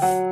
Bye.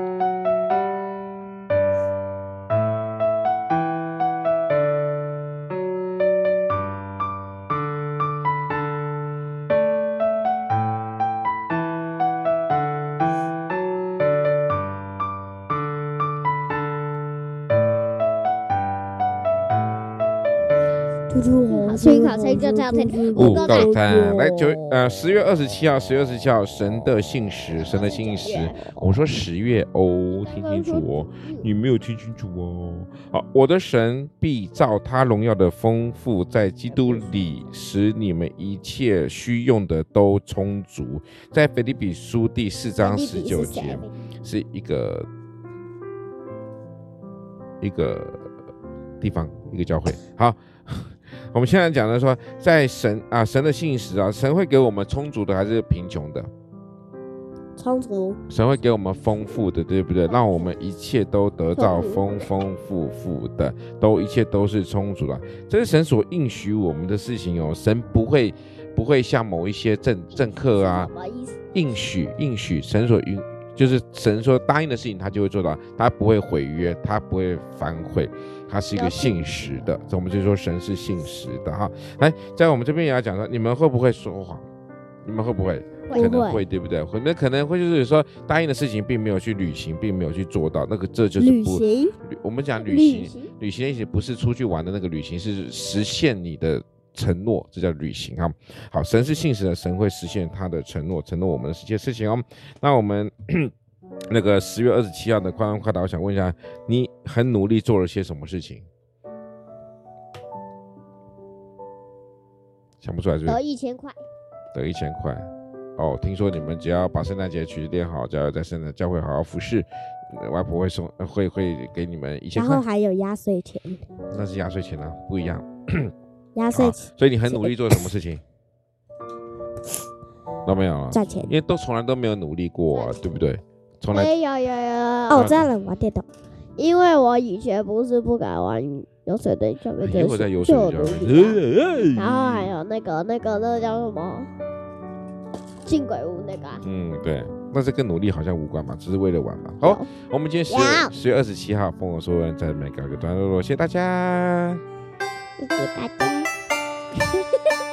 请考生就这样听。五个三，来九呃十月二十七号，十月二十七号，神的信实，神的信实。我说十月哦，听清楚哦，你没有听清楚哦。好，我的神必照他荣耀的丰富，在基督里使你们一切需用的都充足。在腓立比书第四章十九节，是一个一个地方，一个教会。好。我们现在讲的说，在神啊，神的信实啊，神会给我们充足的还是贫穷的？充足。神会给我们丰富的，对不对？让我们一切都得到丰丰富富的，都一切都是充足的。这是神所应许我们的事情哦。神不会不会像某一些政政客啊，应许应许神所应。就是神说答应的事情，他就会做到，他不会毁约，他不会反悔，他是一个信实的。所以我们就说神是信实的哈。来，在我们这边也要讲说，你们会不会说谎？你们会不会？可能会，对不对？可能可能会就是说答应的事情并没有去履行，并没有去做到，那个这就是不。我们讲旅行，旅行的意思不是出去玩的那个旅行，是实现你的。承诺，这叫履行啊。好，神是信实的，神会实现他的承诺，承诺我们的这些事情哦。那我们 那个十月二十七号的快问快答，我想问一下，你很努力做了些什么事情？想不出来是不是？得一千块。得一千块。哦，听说你们只要把圣诞节曲子练好，只要在圣诞教会好好服侍，外婆会送，会会给你们一千块。然后还有压岁钱。那是压岁钱啊，不一样。压岁钱，所以你很努力做什么事情？都没有啊，赚钱，因为都从来都没有努力过啊，对不对？从来没有有有。哦，我知道了，玩电动，因为我以前不是不敢玩游水的，准备就在游水的，然后还有那个那个那个叫什么？进鬼屋那个，嗯，对，那是跟努力好像无关嘛，只是为了玩嘛。好，我们今天十月十月二十七号，丰禾硕恩在每个段落，谢谢大家。谢谢大家。嘿嘿嘿